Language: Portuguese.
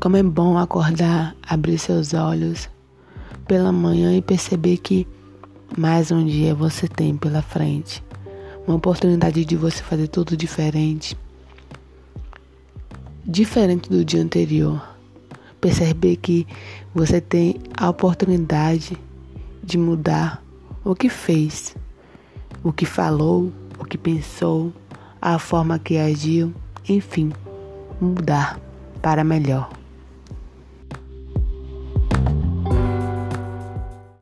Como é bom acordar, abrir seus olhos pela manhã e perceber que mais um dia você tem pela frente. Uma oportunidade de você fazer tudo diferente. Diferente do dia anterior. Perceber que você tem a oportunidade de mudar o que fez, o que falou, o que pensou, a forma que agiu, enfim, mudar para melhor.